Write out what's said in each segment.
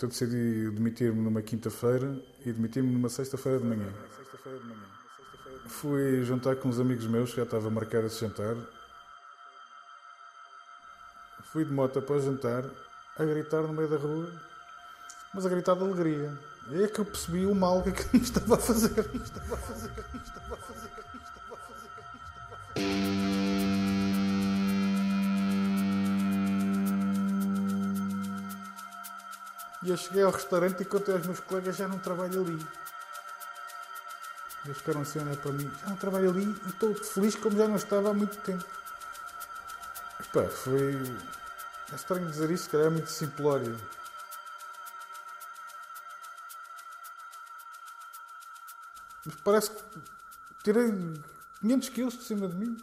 Eu decidi demitir-me numa quinta-feira e demitir-me numa sexta-feira de manhã. Fui jantar com uns amigos meus, já estava marcado esse jantar. Fui de moto após jantar, a gritar no meio da rua, mas a gritar de alegria. E é que eu percebi o mal que aquilo estava a fazer. Estava a fazer, estava a fazer, estava a fazer, me estava a fazer. E eu cheguei ao restaurante e contei aos meus colegas já não trabalho ali. Eles ficaram assim olhar para mim, já não trabalho ali e estou feliz como já não estava há muito tempo. Epá, foi. É estranho dizer isto, que é muito simplório. Mas parece que tirei 500 quilos de cima de mim.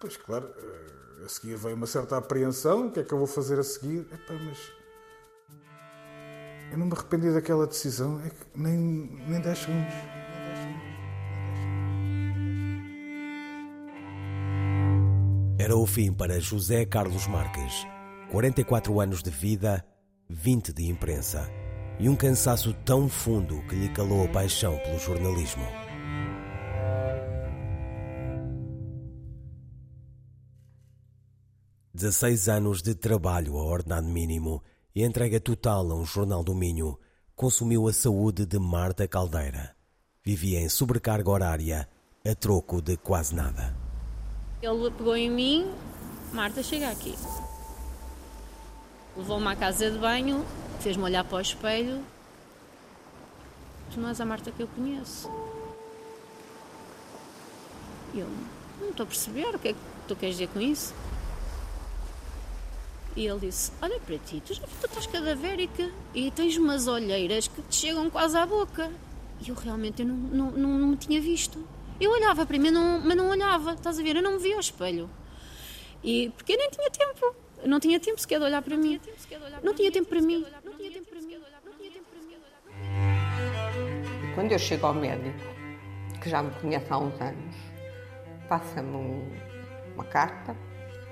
Pois claro, eh, a seguir veio uma certa apreensão, o que é que eu vou fazer a seguir? Epá, mas eu não me arrependi daquela decisão, é que nem, nem 10 segundos. Era o fim para José Carlos Marques. 44 anos de vida, 20 de imprensa. E um cansaço tão fundo que lhe calou a paixão pelo jornalismo. Dezesseis anos de trabalho a ordenado mínimo e entrega total a um jornal do Minho consumiu a saúde de Marta Caldeira. Vivia em sobrecarga horária, a troco de quase nada. Ele pegou em mim, Marta, chega aqui. Levou-me à casa de banho, fez-me olhar para o espelho. Tu não és a Marta que eu conheço. Eu não estou a perceber o que é que tu queres dizer com isso. E ele disse: Olha para ti, tu já tu estás cadavérica e tens umas olheiras que te chegam quase à boca. E eu realmente eu não, não, não, não me tinha visto. Eu olhava para mim, não, mas não olhava, estás a ver? Eu não me via ao espelho. E porque eu nem tinha tempo. Eu não tinha tempo sequer de olhar para mim. Não tinha tempo para mim. Não tinha tempo para mim. Não tinha tempo para mim. E quando eu chego ao médico, que já me conhece há uns anos, passa-me um- uma carta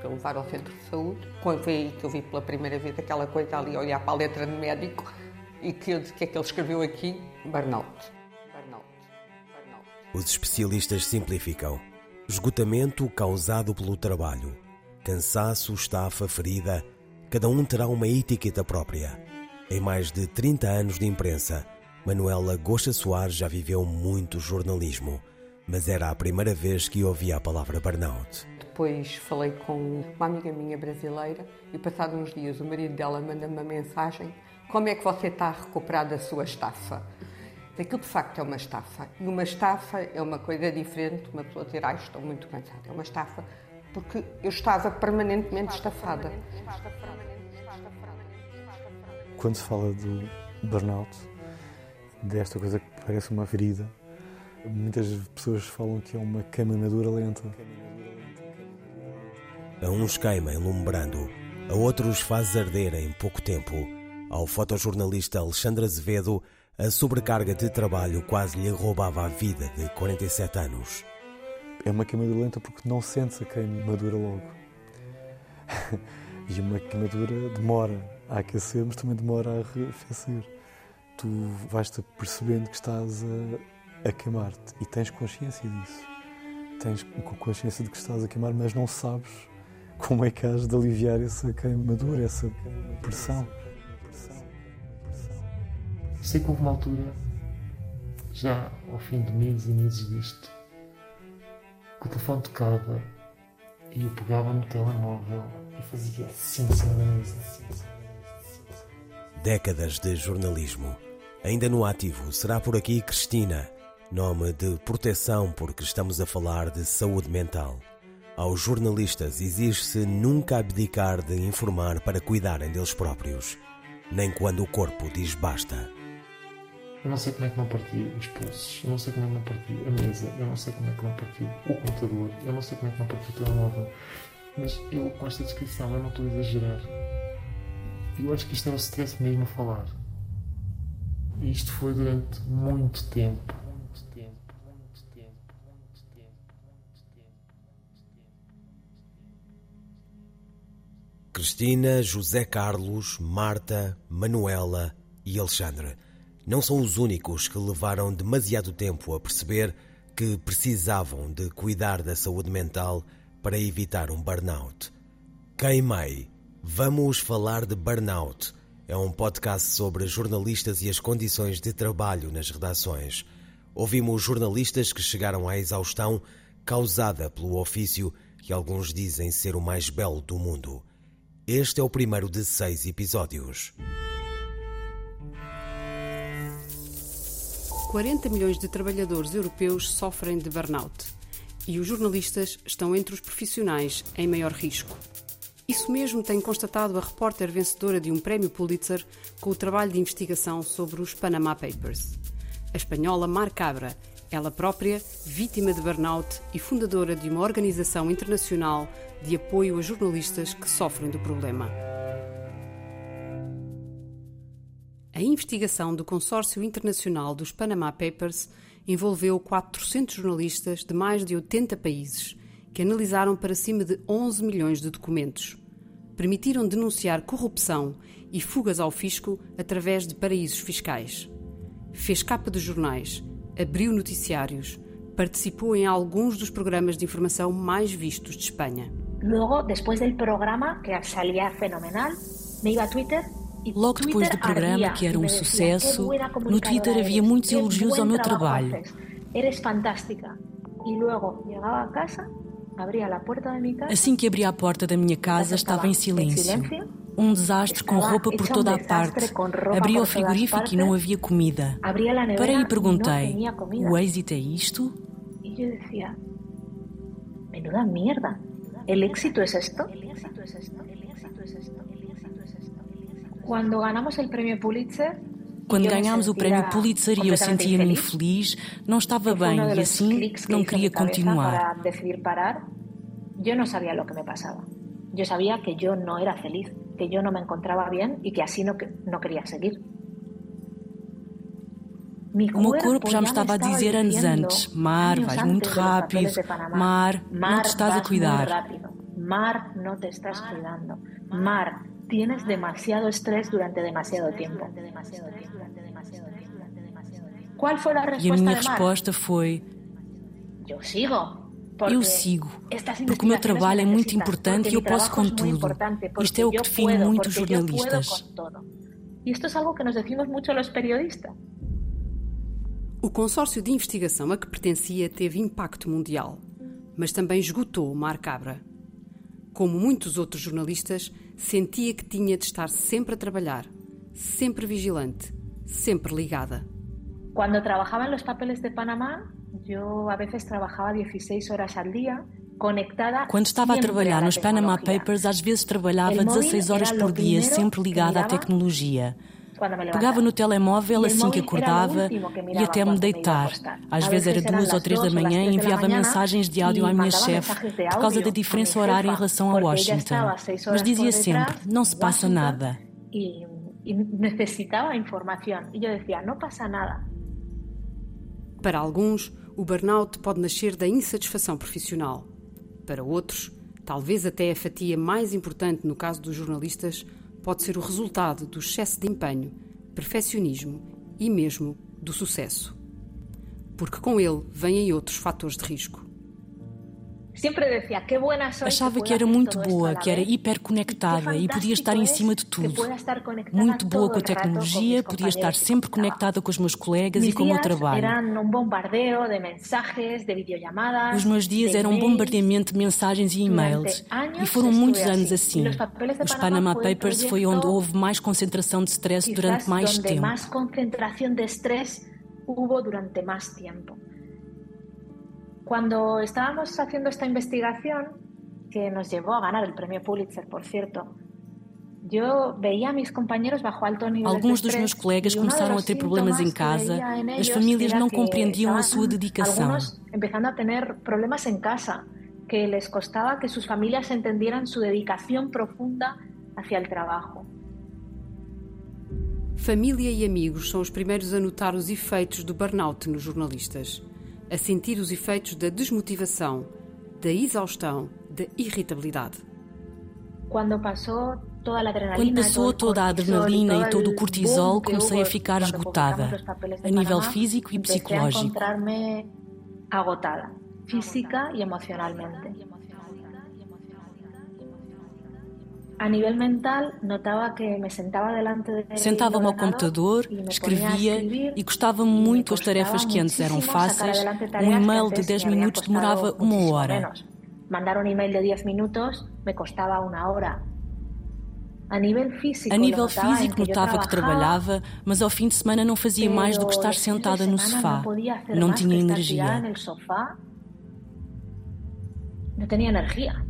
para levar ao centro de saúde. Quando foi aí que eu vi pela primeira vez aquela coisa ali, olhar para a letra de médico e que eu disse, que é que ele escreveu aqui? Burnout. Burnout. Burnout. Os especialistas simplificam: esgotamento causado pelo trabalho, cansaço, estafa, ferida. Cada um terá uma etiqueta própria. Em mais de 30 anos de imprensa, Manuela Gosta Soares já viveu muito jornalismo, mas era a primeira vez que ouvia a palavra burnout. Depois falei com uma amiga minha brasileira e, passados uns dias, o marido dela manda-me uma mensagem: Como é que você está a recuperar da sua estafa? Aquilo de facto é uma estafa. E uma estafa é uma coisa diferente, uma pessoa dizer, ai, estou muito cansada. É uma estafa porque eu estava permanentemente estafada. Quando se fala do burnout, desta coisa que parece uma ferida, muitas pessoas falam que é uma queimadura lenta. A uns queima enlumbrando, a outros faz arder em pouco tempo. Ao fotojornalista Alexandre Azevedo, a sobrecarga de trabalho quase lhe roubava a vida de 47 anos. É uma queimadura lenta porque não sentes a queimadura logo. e uma queimadura demora a aquecer, mas também demora a arrefecer. Tu vais-te percebendo que estás a, a queimar-te e tens consciência disso. Tens consciência de que estás a queimar, mas não sabes como é que has de aliviar essa queimadura, essa pressão. Sei que houve uma altura, já ao fim de meses e meses disto, que o telefone tocava e eu pegava no telemóvel e fazia assim da mesa. Assim, assim, assim, assim. Décadas de jornalismo. Ainda no ativo, será por aqui Cristina, nome de proteção porque estamos a falar de saúde mental. Aos jornalistas exige-se nunca abdicar de informar para cuidarem deles próprios, nem quando o corpo diz basta. Eu não sei como é que não partiu os pulsos, eu não sei como é que não partiu a mesa, eu não sei como é que não partiu o computador, eu não sei como é que não partiu o telemóvel, mas eu com esta descrição eu não estou a exagerar. Eu acho que isto era o stress mesmo a falar. E isto foi durante. Muito tempo, Cristina, José Carlos, Marta, Manuela e Alexandre não são os únicos que levaram demasiado tempo a perceber que precisavam de cuidar da saúde mental para evitar um burnout. Queimei. Vamos falar de burnout. É um podcast sobre jornalistas e as condições de trabalho nas redações. Ouvimos jornalistas que chegaram à exaustão causada pelo ofício que alguns dizem ser o mais belo do mundo. Este é o primeiro de seis episódios. 40 milhões de trabalhadores europeus sofrem de burnout e os jornalistas estão entre os profissionais em maior risco. Isso mesmo tem constatado a repórter vencedora de um prémio Pulitzer com o trabalho de investigação sobre os Panama Papers. A espanhola Mar Cabra, ela própria vítima de burnout e fundadora de uma organização internacional de apoio a jornalistas que sofrem do problema. A investigação do Consórcio Internacional dos Panama Papers envolveu 400 jornalistas de mais de 80 países, que analisaram para cima de 11 milhões de documentos. Permitiram denunciar corrupção e fugas ao fisco através de paraísos fiscais. Fez capa de jornais, abriu noticiários, participou em alguns dos programas de informação mais vistos de Espanha. Luego, después del programa, que salía fenomenal, me iba a Twitter Logo depois do programa, que era um sucesso, no Twitter havia muitos elogios ao meu trabalho. Eres fantástica. E logo chegava a casa, abria a porta da minha casa. Assim que abria a porta da minha casa, estava em silêncio. Um desastre com roupa por toda a parte. Abria o frigorífico e não havia comida. Parei e perguntei: o êxito é isto? E eu dizia: menuda merda. El éxito es esto? Quando ganhamos o prêmio Pulitzer, quando ganhámos o prémio Pulitzer e eu sentia-me infeliz, não estava bem e assim não queria continuar. Eu não sabia o que me passava. Eu sabia que eu não era feliz, que eu não me encontrava bem e que assim não, não queria seguir. O meu corpo já me estava a dizer anos antes: Mar, vais muito rápido. Mar, não te estás a cuidar. Mar, não te estás cuidando. Mar, tienes demasiado estrés durante demasiado tiempo. Qual foi a resposta? E a minha resposta foi: Eu sigo. Eu sigo, porque o meu trabalho é muito importante e eu posso com tudo. Isto é o que define muitos jornalistas. E isto é algo que nos decimos muito aos periodistas. O consórcio de investigação a que pertencia teve impacto mundial, mas também esgotou o Mar Cabra. Como muitos outros jornalistas, sentia que tinha de estar sempre a trabalhar, sempre vigilante, sempre ligada. Quando trabalhava nos papeles de Panamá, eu a vezes trabalhava 16 horas ao dia conectada. Quando estava a trabalhar nos Panama Papers, às vezes trabalhava 16 horas por dia, sempre ligada à tecnologia. Pegava no telemóvel assim que acordava e até me deitar. Às vezes era duas ou três da manhã e enviava mensagens de áudio à minha chefe por causa da diferença horária em relação a Washington. Mas dizia sempre: não se passa nada. E necessitava informação. E eu dizia: não passa nada. Para alguns, o burnout pode nascer da insatisfação profissional. Para outros, talvez até a fatia mais importante no caso dos jornalistas, pode ser o resultado do excesso de empenho, perfeccionismo e mesmo do sucesso. Porque com ele vêm outros fatores de risco. Achava que era muito boa, que era hiperconectada e podia estar em cima de tudo. Muito boa com a tecnologia, podia estar sempre conectada com os meus colegas e com o meu trabalho. Os meus dias eram um bombardeamento de mensagens e e-mails. E foram muitos anos assim. Os Panama Papers foi onde houve mais concentração de stress durante mais tempo. Cuando estábamos haciendo esta investigación, que nos llevó a ganar el premio Pulitzer, por cierto, eu veia meus companheiros bajo alto nível Alguns dos meus colegas começaram a ter problemas em casa. As famílias não compreendiam a sua dedicação. Começando a ter problemas em casa, que les costava que suas famílias entendieran sua dedicação profunda hacia o trabalho. Família e amigos são os primeiros a notar os efeitos do burnout nos jornalistas a sentir os efeitos da desmotivação, da exaustão, da irritabilidade. Quando passou toda a adrenalina e todo o cortisol, comecei a ficar esgotada, a nível físico e psicológico. agotada, física e emocionalmente. A nível mental, notava que me sentava delante de Sentava-me ao computador, escrevia e gostava muito as tarefas que antes eram fáceis. Um e-mail de 10 minutos demorava uma hora. Mandar um e-mail de 10 minutos me custava uma hora. A nível físico, a nível físico notava que trabalhava, mas ao fim de semana não fazia mais do que estar sentada no sofá. Não tinha energia. Não tinha energia.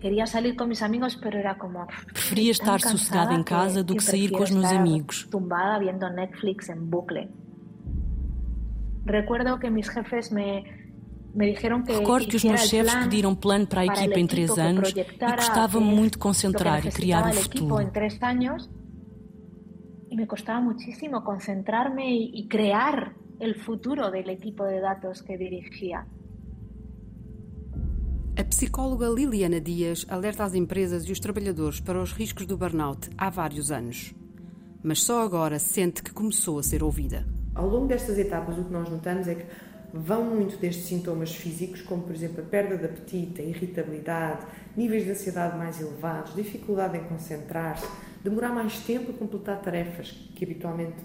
Queria sair com meus amigos, mas era como. Preferia estar sossegada em casa do que sair com os meus amigos. Tumbada vendo Netflix em bucle. Recuerdo que meus jefes me Recordo que os meus chefes pediram plano para a equipa em três anos e gostava muito de concentrar e criar o futuro. Em três anos e me costava muitíssimo concentrar-me e criar o futuro do equipo de dados que dirigia. A psicóloga Liliana Dias alerta as empresas e os trabalhadores para os riscos do burnout há vários anos. Mas só agora sente que começou a ser ouvida. Ao longo destas etapas, o que nós notamos é que vão muito destes sintomas físicos, como por exemplo a perda de apetite, a irritabilidade, níveis de ansiedade mais elevados, dificuldade em concentrar-se, demorar mais tempo a completar tarefas que habitualmente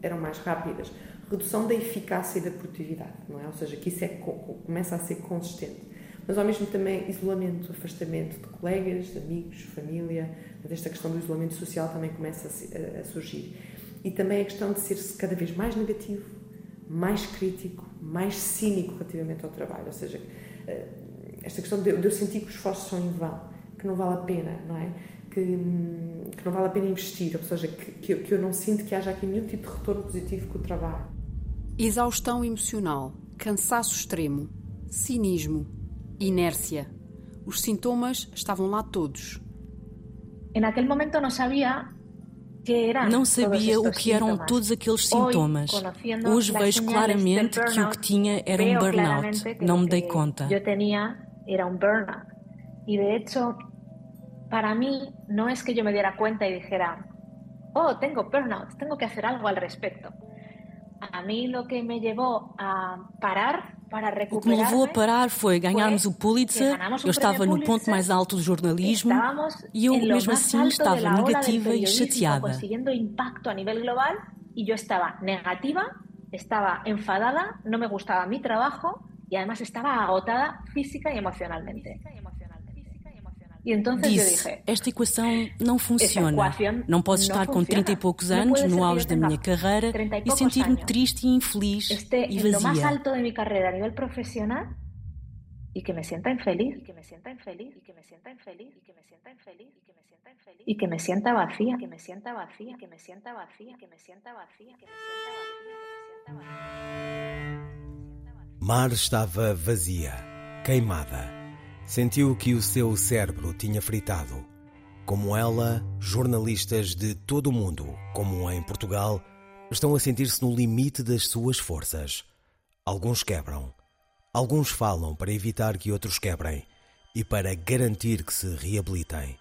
eram mais rápidas, redução da eficácia e da produtividade, não é? Ou seja, que isso é, começa a ser consistente mas ao mesmo também isolamento, afastamento de colegas, de amigos, família. Esta questão do isolamento social também começa a, a surgir. E também a questão de ser-se cada vez mais negativo, mais crítico, mais cínico relativamente ao trabalho. Ou seja, eh, esta questão de, eu sentir que os esforços são em vão, que não vale a pena, não é? Que, que não vale a pena investir, ou seja, que, que, eu, que eu não sinto que haja aqui nenhum tipo de retorno positivo com o trabalho. Exaustão emocional, cansaço extremo, cinismo, Inércia. Os sintomas estavam lá todos. Naquele momento não sabia não sabia o que eram todos aqueles sintomas. Hoje vejo claramente que o que tinha era um burnout. Não me dei conta. Eu tinha era um burnout. E de hecho, para mim, não é que eu me diera conta e dijera, oh, tenho burnout, tenho que fazer algo al respecto. A mim, o que me levou a parar o que me levou a parar foi ganharmos o Pulitzer, eu estava no ponto mais alto do jornalismo e eu, mesmo assim, estava negativa e chateada. conseguindo impacto a nível global e eu estava negativa, estava enfadada, não me gostava meu trabalho e, además, estava agotada física e emocionalmente. Disse, esta equação não funciona. Não posso estar com 30 e poucos anos, no auge da minha carreira, e sentir-me triste e infeliz e vazia. mais alto de minha carreira a nível profissional e que me sienta infeliz, y que me sienta infeliz, y que me sienta infeliz, y que me sienta infeliz, y que me sienta infeliz, y que me sienta vacía, que me sienta vacía, que me sienta vacía, que me sienta vacía, que me sienta vacía. Mar estava vazia, queimada sentiu que o seu cérebro tinha fritado. Como ela, jornalistas de todo o mundo, como em Portugal, estão a sentir-se no limite das suas forças. Alguns quebram, alguns falam para evitar que outros quebrem e para garantir que se reabilitem.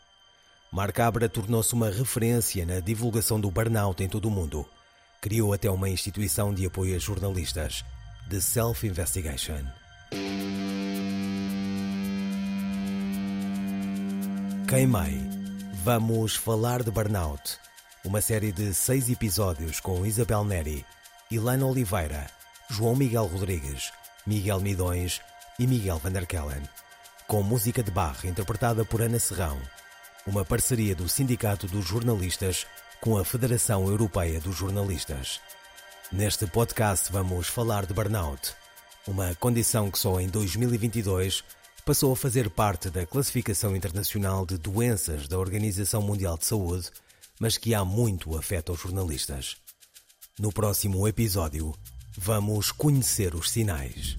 Marcabra tornou-se uma referência na divulgação do burnout em todo o mundo. Criou até uma instituição de apoio a jornalistas, The Self Investigation. Queimei. Vamos falar de Burnout, uma série de seis episódios com Isabel Neri, Ilana Oliveira, João Miguel Rodrigues, Miguel Midões e Miguel Vanderkellen, com música de barra interpretada por Ana Serrão, uma parceria do Sindicato dos Jornalistas com a Federação Europeia dos Jornalistas. Neste podcast vamos falar de burnout, uma condição que só em 2022 passou a fazer parte da classificação internacional de doenças da Organização Mundial de Saúde, mas que há muito afeta os jornalistas. No próximo episódio, vamos conhecer os sinais.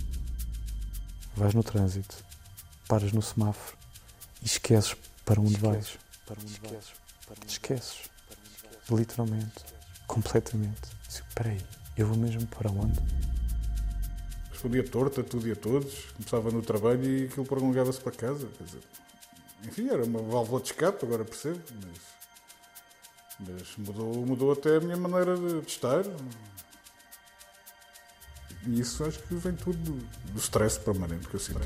Vais no trânsito, paras no semáforo e esqueces para onde vais. Para onde esqueces. Esqueces. Literalmente. Completamente. Espera aí, eu vou mesmo para onde? Respondia torto a tudo e a todos, começava no trabalho e aquilo prolongava-se para casa. Quer dizer, enfim, era uma válvula de escape, agora percebo, mas, mas mudou, mudou até a minha maneira de, estar. E isso acho que vem tudo do, do stress permanente que eu sinto.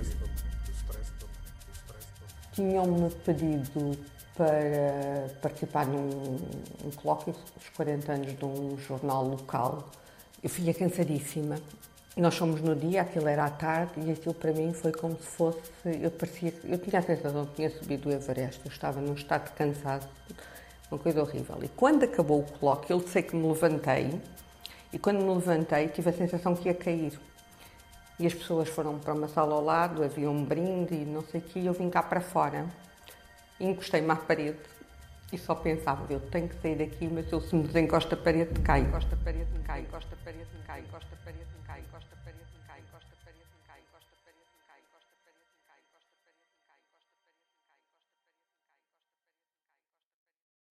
Tinham-me pedido para participar num um colóquio, os 40 anos de um jornal local. Eu fiquei cansadíssima. Nós fomos no dia, aquilo era à tarde, e aquilo para mim foi como se fosse. Eu parecia. Eu tinha a sensação que tinha subido o Everest, eu estava num estado cansado, uma coisa horrível. E quando acabou o colóquio, eu sei que me levantei, e quando me levantei, tive a sensação que ia cair. E as pessoas foram para uma sala ao lado, havia um brinde e não sei o quê, e eu vim cá para fora encostei-me à parede e só pensava, eu tenho que sair daqui, mas eu se me desencosta a parede, cai, encosta a parede, cai, encosta a parede, cai, encosta a parede, cai, encosta a parede.